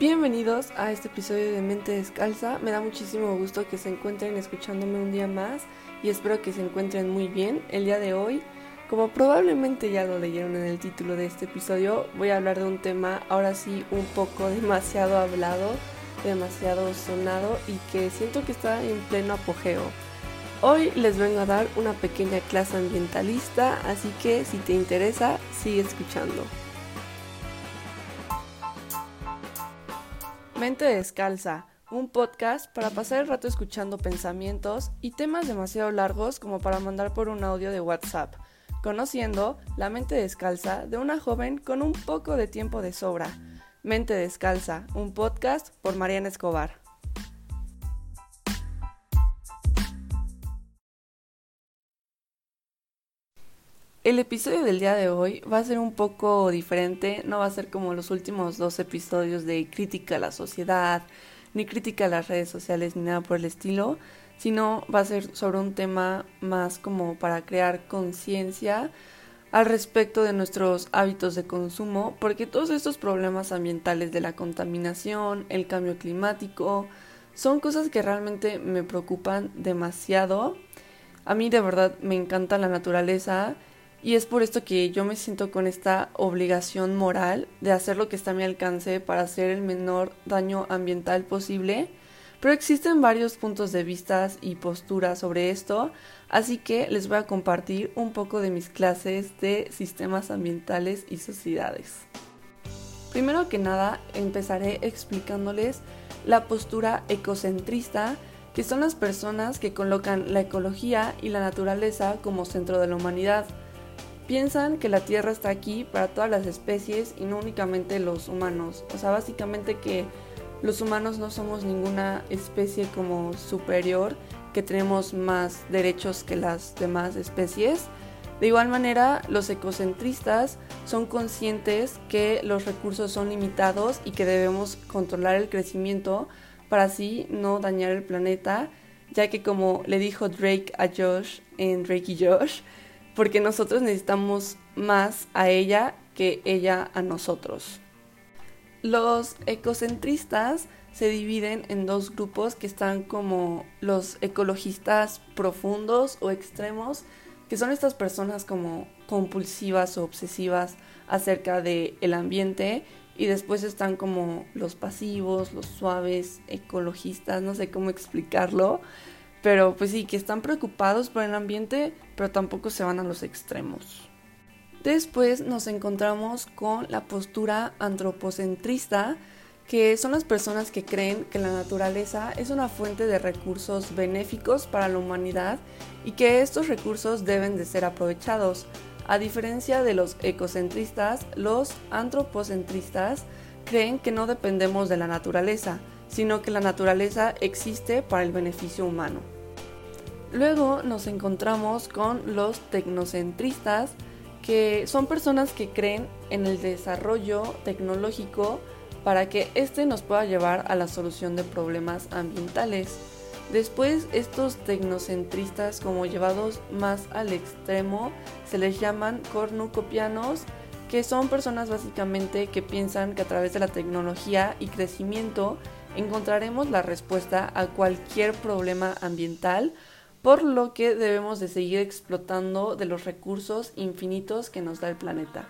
Bienvenidos a este episodio de Mente Descalza. Me da muchísimo gusto que se encuentren escuchándome un día más y espero que se encuentren muy bien. El día de hoy, como probablemente ya lo leyeron en el título de este episodio, voy a hablar de un tema ahora sí un poco demasiado hablado, demasiado sonado y que siento que está en pleno apogeo. Hoy les vengo a dar una pequeña clase ambientalista, así que si te interesa, sigue escuchando. Mente Descalza, un podcast para pasar el rato escuchando pensamientos y temas demasiado largos como para mandar por un audio de WhatsApp, conociendo la mente descalza de una joven con un poco de tiempo de sobra. Mente Descalza, un podcast por Mariana Escobar. El episodio del día de hoy va a ser un poco diferente, no va a ser como los últimos dos episodios de crítica a la sociedad, ni crítica a las redes sociales, ni nada por el estilo, sino va a ser sobre un tema más como para crear conciencia al respecto de nuestros hábitos de consumo, porque todos estos problemas ambientales de la contaminación, el cambio climático, son cosas que realmente me preocupan demasiado. A mí de verdad me encanta la naturaleza y es por esto que yo me siento con esta obligación moral de hacer lo que está a mi alcance para hacer el menor daño ambiental posible. Pero existen varios puntos de vista y posturas sobre esto, así que les voy a compartir un poco de mis clases de sistemas ambientales y sociedades. Primero que nada, empezaré explicándoles la postura ecocentrista, que son las personas que colocan la ecología y la naturaleza como centro de la humanidad piensan que la Tierra está aquí para todas las especies y no únicamente los humanos. O sea, básicamente que los humanos no somos ninguna especie como superior, que tenemos más derechos que las demás especies. De igual manera, los ecocentristas son conscientes que los recursos son limitados y que debemos controlar el crecimiento para así no dañar el planeta, ya que como le dijo Drake a Josh en Drake y Josh, porque nosotros necesitamos más a ella que ella a nosotros. Los ecocentristas se dividen en dos grupos que están como los ecologistas profundos o extremos, que son estas personas como compulsivas o obsesivas acerca del el ambiente y después están como los pasivos, los suaves, ecologistas, no sé cómo explicarlo, pero pues sí, que están preocupados por el ambiente, pero tampoco se van a los extremos. Después nos encontramos con la postura antropocentrista, que son las personas que creen que la naturaleza es una fuente de recursos benéficos para la humanidad y que estos recursos deben de ser aprovechados. A diferencia de los ecocentristas, los antropocentristas creen que no dependemos de la naturaleza, sino que la naturaleza existe para el beneficio humano. Luego nos encontramos con los tecnocentristas, que son personas que creen en el desarrollo tecnológico para que éste nos pueda llevar a la solución de problemas ambientales. Después, estos tecnocentristas, como llevados más al extremo, se les llaman cornucopianos, que son personas básicamente que piensan que a través de la tecnología y crecimiento encontraremos la respuesta a cualquier problema ambiental, por lo que debemos de seguir explotando de los recursos infinitos que nos da el planeta.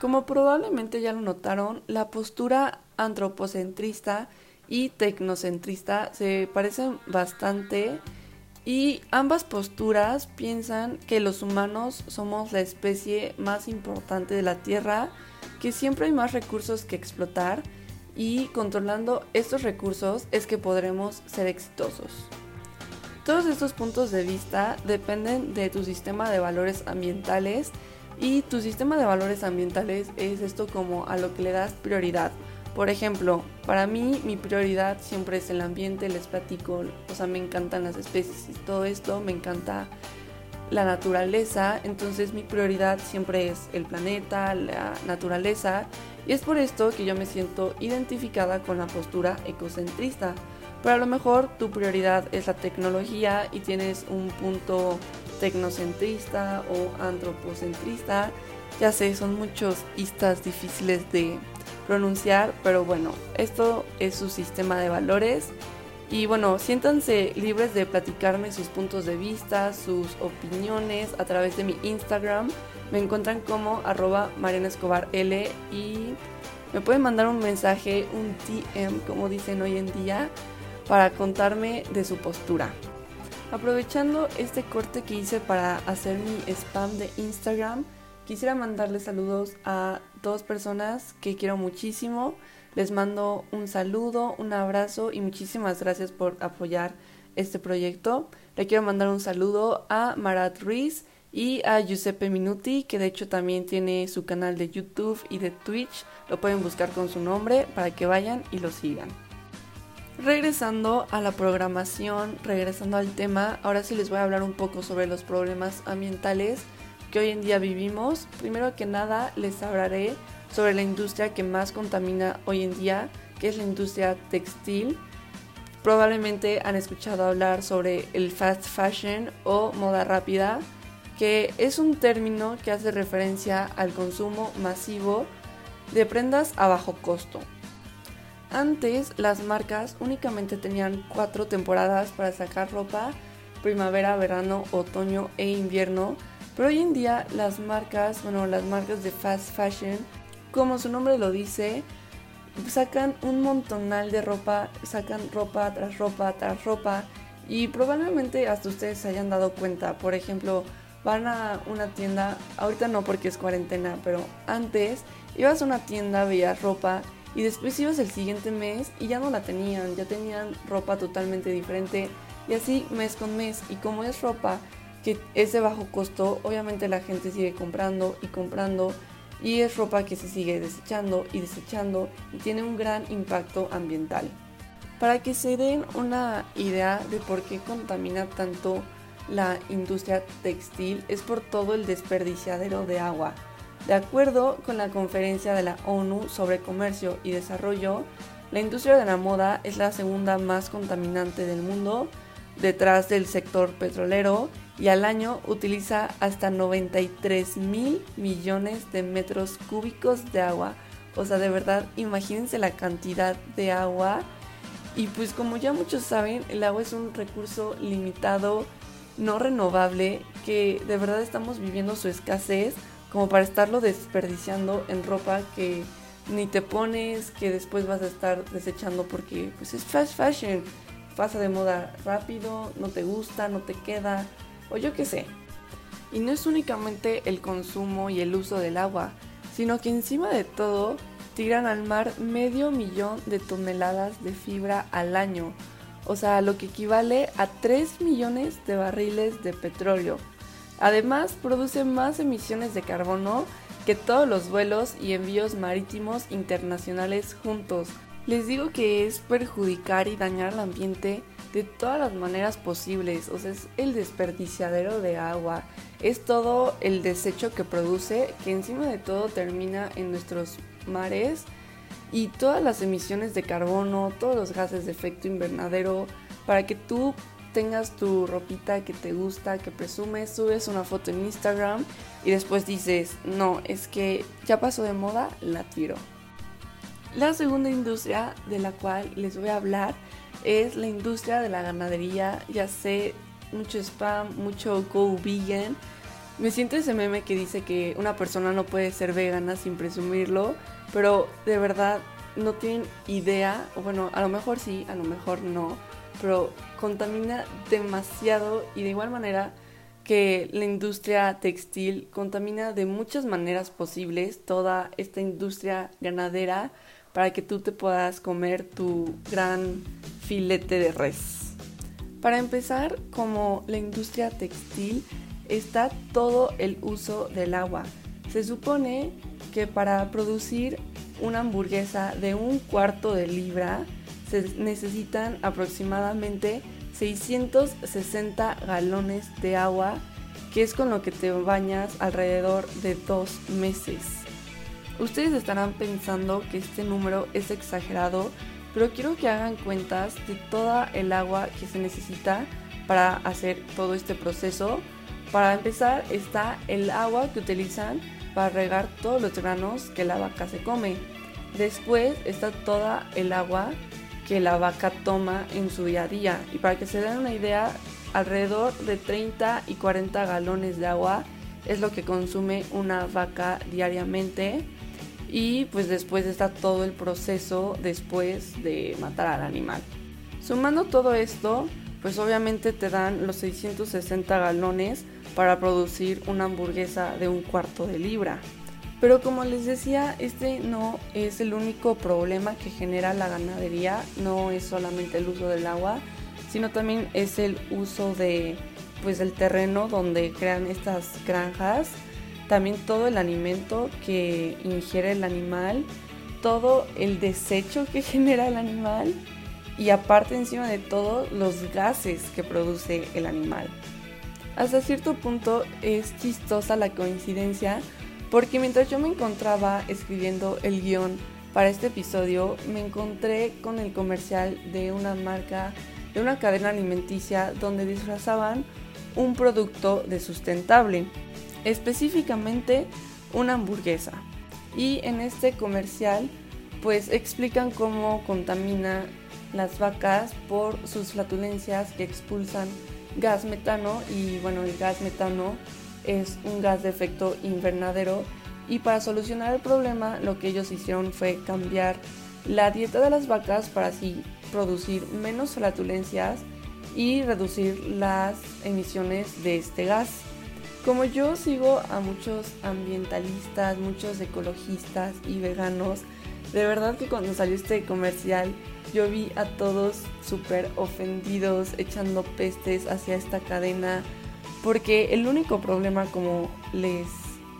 Como probablemente ya lo notaron, la postura antropocentrista y tecnocentrista se parecen bastante y ambas posturas piensan que los humanos somos la especie más importante de la Tierra, que siempre hay más recursos que explotar y controlando estos recursos es que podremos ser exitosos. Todos estos puntos de vista dependen de tu sistema de valores ambientales y tu sistema de valores ambientales es esto como a lo que le das prioridad. Por ejemplo, para mí mi prioridad siempre es el ambiente, les platico, o sea, me encantan las especies y todo esto, me encanta la naturaleza, entonces mi prioridad siempre es el planeta, la naturaleza, y es por esto que yo me siento identificada con la postura ecocentrista. Pero a lo mejor tu prioridad es la tecnología y tienes un punto tecnocentrista o antropocentrista. Ya sé, son muchos istas difíciles de pronunciar, pero bueno, esto es su sistema de valores. Y bueno, siéntanse libres de platicarme sus puntos de vista, sus opiniones a través de mi Instagram. Me encuentran como arroba Mariana Escobar L y me pueden mandar un mensaje, un DM, como dicen hoy en día, para contarme de su postura. Aprovechando este corte que hice para hacer mi spam de Instagram, quisiera mandarle saludos a dos personas que quiero muchísimo. Les mando un saludo, un abrazo y muchísimas gracias por apoyar este proyecto. Le quiero mandar un saludo a Marat Ruiz y a Giuseppe Minuti, que de hecho también tiene su canal de YouTube y de Twitch. Lo pueden buscar con su nombre para que vayan y lo sigan. Regresando a la programación, regresando al tema, ahora sí les voy a hablar un poco sobre los problemas ambientales que hoy en día vivimos. Primero que nada les hablaré sobre la industria que más contamina hoy en día, que es la industria textil. Probablemente han escuchado hablar sobre el fast fashion o moda rápida, que es un término que hace referencia al consumo masivo de prendas a bajo costo. Antes las marcas únicamente tenían cuatro temporadas para sacar ropa, primavera, verano, otoño e invierno, pero hoy en día las marcas, bueno, las marcas de fast fashion, como su nombre lo dice, sacan un montonal de ropa, sacan ropa tras ropa tras ropa y probablemente hasta ustedes se hayan dado cuenta, por ejemplo, van a una tienda, ahorita no porque es cuarentena, pero antes ibas a una tienda, veías ropa y después ibas el siguiente mes y ya no la tenían, ya tenían ropa totalmente diferente y así mes con mes. Y como es ropa que es de bajo costo, obviamente la gente sigue comprando y comprando y es ropa que se sigue desechando y desechando y tiene un gran impacto ambiental. Para que se den una idea de por qué contamina tanto la industria textil es por todo el desperdiciadero de agua de acuerdo con la conferencia de la ONU sobre comercio y desarrollo, la industria de la moda es la segunda más contaminante del mundo, detrás del sector petrolero, y al año utiliza hasta 93 mil millones de metros cúbicos de agua. O sea, de verdad, imagínense la cantidad de agua. Y pues como ya muchos saben, el agua es un recurso limitado, no renovable, que de verdad estamos viviendo su escasez como para estarlo desperdiciando en ropa que ni te pones, que después vas a estar desechando porque pues es fast fashion, pasa de moda rápido, no te gusta, no te queda, o yo qué sé. Y no es únicamente el consumo y el uso del agua, sino que encima de todo tiran al mar medio millón de toneladas de fibra al año, o sea, lo que equivale a 3 millones de barriles de petróleo. Además, produce más emisiones de carbono que todos los vuelos y envíos marítimos internacionales juntos. Les digo que es perjudicar y dañar al ambiente de todas las maneras posibles. O sea, es el desperdiciadero de agua. Es todo el desecho que produce, que encima de todo termina en nuestros mares. Y todas las emisiones de carbono, todos los gases de efecto invernadero, para que tú tengas tu ropita que te gusta, que presumes, subes una foto en Instagram y después dices, no, es que ya pasó de moda, la tiro. La segunda industria de la cual les voy a hablar es la industria de la ganadería. Ya sé, mucho spam, mucho go vegan. Me siento ese meme que dice que una persona no puede ser vegana sin presumirlo, pero de verdad no tienen idea, o bueno, a lo mejor sí, a lo mejor no, pero contamina demasiado y de igual manera que la industria textil contamina de muchas maneras posibles toda esta industria ganadera para que tú te puedas comer tu gran filete de res. Para empezar, como la industria textil está todo el uso del agua. Se supone que para producir una hamburguesa de un cuarto de libra se necesitan aproximadamente 660 galones de agua, que es con lo que te bañas alrededor de dos meses. Ustedes estarán pensando que este número es exagerado, pero quiero que hagan cuentas de toda el agua que se necesita para hacer todo este proceso. Para empezar está el agua que utilizan para regar todos los granos que la vaca se come. Después está toda el agua que la vaca toma en su día a día. Y para que se den una idea, alrededor de 30 y 40 galones de agua es lo que consume una vaca diariamente. Y pues después está todo el proceso después de matar al animal. Sumando todo esto, pues obviamente te dan los 660 galones para producir una hamburguesa de un cuarto de libra. Pero como les decía, este no es el único problema que genera la ganadería, no es solamente el uso del agua, sino también es el uso de pues del terreno donde crean estas granjas, también todo el alimento que ingiere el animal, todo el desecho que genera el animal y aparte encima de todo los gases que produce el animal. Hasta cierto punto es chistosa la coincidencia porque mientras yo me encontraba escribiendo el guion para este episodio me encontré con el comercial de una marca, de una cadena alimenticia donde disfrazaban un producto de sustentable, específicamente una hamburguesa. Y en este comercial pues explican cómo contamina las vacas por sus flatulencias que expulsan gas metano y bueno, el gas metano es un gas de efecto invernadero y para solucionar el problema lo que ellos hicieron fue cambiar la dieta de las vacas para así producir menos flatulencias y reducir las emisiones de este gas. Como yo sigo a muchos ambientalistas, muchos ecologistas y veganos, de verdad que cuando salió este comercial yo vi a todos súper ofendidos, echando pestes hacia esta cadena, porque el único problema, como les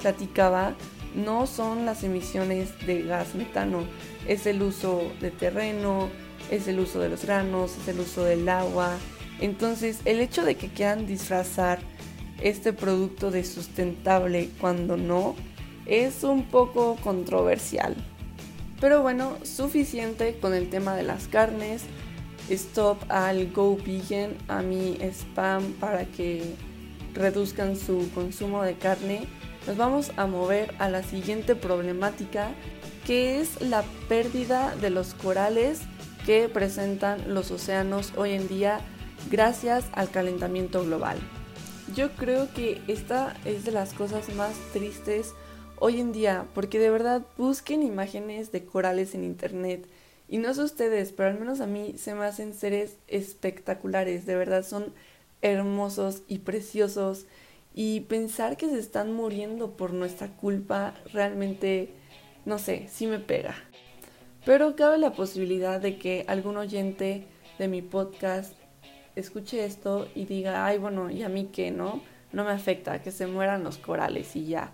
platicaba, no son las emisiones de gas metano, es el uso de terreno, es el uso de los granos, es el uso del agua. Entonces, el hecho de que quieran disfrazar este producto de sustentable cuando no, es un poco controversial. Pero bueno, suficiente con el tema de las carnes. Stop al Go Vegan, a mi spam para que reduzcan su consumo de carne. Nos vamos a mover a la siguiente problemática que es la pérdida de los corales que presentan los océanos hoy en día gracias al calentamiento global. Yo creo que esta es de las cosas más tristes hoy en día, porque de verdad busquen imágenes de corales en internet. Y no sé ustedes, pero al menos a mí se me hacen seres espectaculares, de verdad son hermosos y preciosos. Y pensar que se están muriendo por nuestra culpa realmente, no sé, sí me pega. Pero cabe la posibilidad de que algún oyente de mi podcast escuche esto y diga, ay, bueno, ¿y a mí qué, no? No me afecta, que se mueran los corales y ya.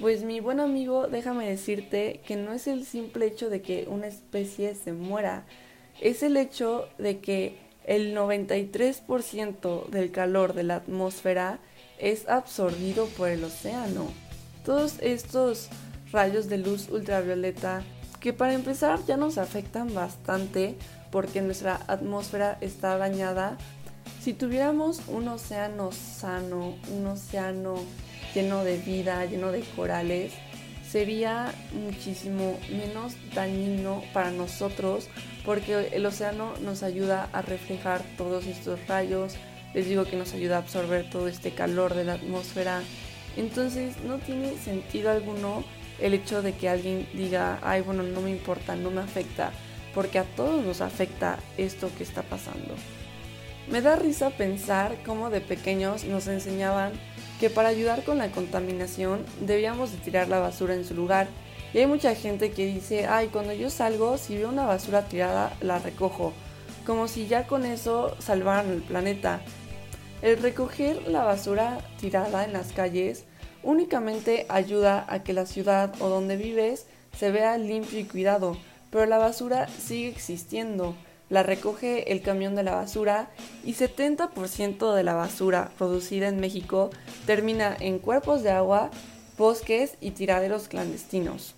Pues mi buen amigo, déjame decirte que no es el simple hecho de que una especie se muera, es el hecho de que el 93% del calor de la atmósfera es absorbido por el océano. Todos estos rayos de luz ultravioleta que para empezar ya nos afectan bastante porque nuestra atmósfera está dañada. Si tuviéramos un océano sano, un océano lleno de vida, lleno de corales, sería muchísimo menos dañino para nosotros porque el océano nos ayuda a reflejar todos estos rayos, les digo que nos ayuda a absorber todo este calor de la atmósfera. Entonces no tiene sentido alguno el hecho de que alguien diga, ay bueno, no me importa, no me afecta, porque a todos nos afecta esto que está pasando. Me da risa pensar cómo de pequeños nos enseñaban que para ayudar con la contaminación debíamos de tirar la basura en su lugar. Y hay mucha gente que dice, ay, cuando yo salgo, si veo una basura tirada, la recojo. Como si ya con eso salvaran el planeta. El recoger la basura tirada en las calles únicamente ayuda a que la ciudad o donde vives se vea limpio y cuidado, pero la basura sigue existiendo la recoge el camión de la basura y 70% de la basura producida en México termina en cuerpos de agua, bosques y tiraderos clandestinos.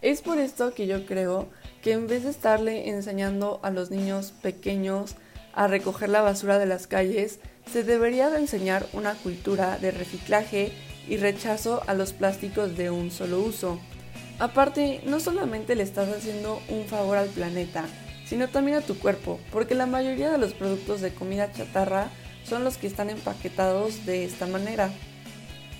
Es por esto que yo creo que en vez de estarle enseñando a los niños pequeños a recoger la basura de las calles, se debería de enseñar una cultura de reciclaje y rechazo a los plásticos de un solo uso. Aparte, no solamente le estás haciendo un favor al planeta, sino también a tu cuerpo, porque la mayoría de los productos de comida chatarra son los que están empaquetados de esta manera.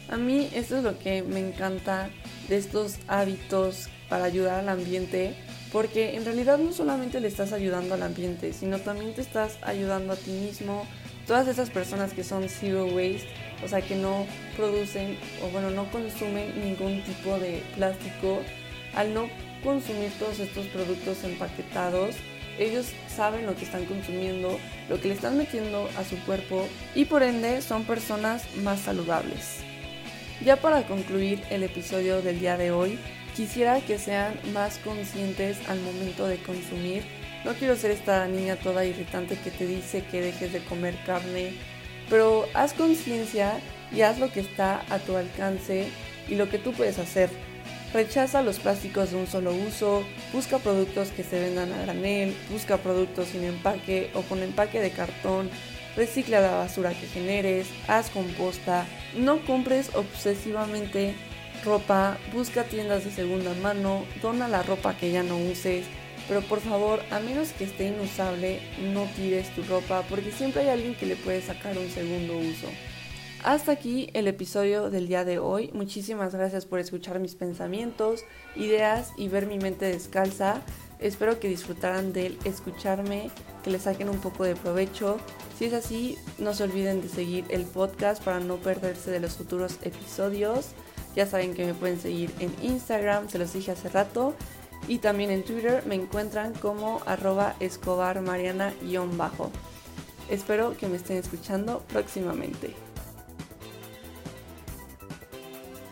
A mí esto es lo que me encanta de estos hábitos para ayudar al ambiente, porque en realidad no solamente le estás ayudando al ambiente, sino también te estás ayudando a ti mismo, todas esas personas que son zero waste, o sea, que no producen o bueno, no consumen ningún tipo de plástico, al no consumir todos estos productos empaquetados, ellos saben lo que están consumiendo, lo que le están metiendo a su cuerpo y por ende son personas más saludables. Ya para concluir el episodio del día de hoy, quisiera que sean más conscientes al momento de consumir. No quiero ser esta niña toda irritante que te dice que dejes de comer carne, pero haz conciencia y haz lo que está a tu alcance y lo que tú puedes hacer. Rechaza los plásticos de un solo uso, busca productos que se vendan a granel, busca productos sin empaque o con empaque de cartón, recicla la basura que generes, haz composta, no compres obsesivamente ropa, busca tiendas de segunda mano, dona la ropa que ya no uses, pero por favor, a menos que esté inusable, no tires tu ropa porque siempre hay alguien que le puede sacar un segundo uso. Hasta aquí el episodio del día de hoy. Muchísimas gracias por escuchar mis pensamientos, ideas y ver mi mente descalza. Espero que disfrutaran del escucharme, que le saquen un poco de provecho. Si es así, no se olviden de seguir el podcast para no perderse de los futuros episodios. Ya saben que me pueden seguir en Instagram, se los dije hace rato. Y también en Twitter me encuentran como arroba escobarmariana-bajo. Espero que me estén escuchando próximamente.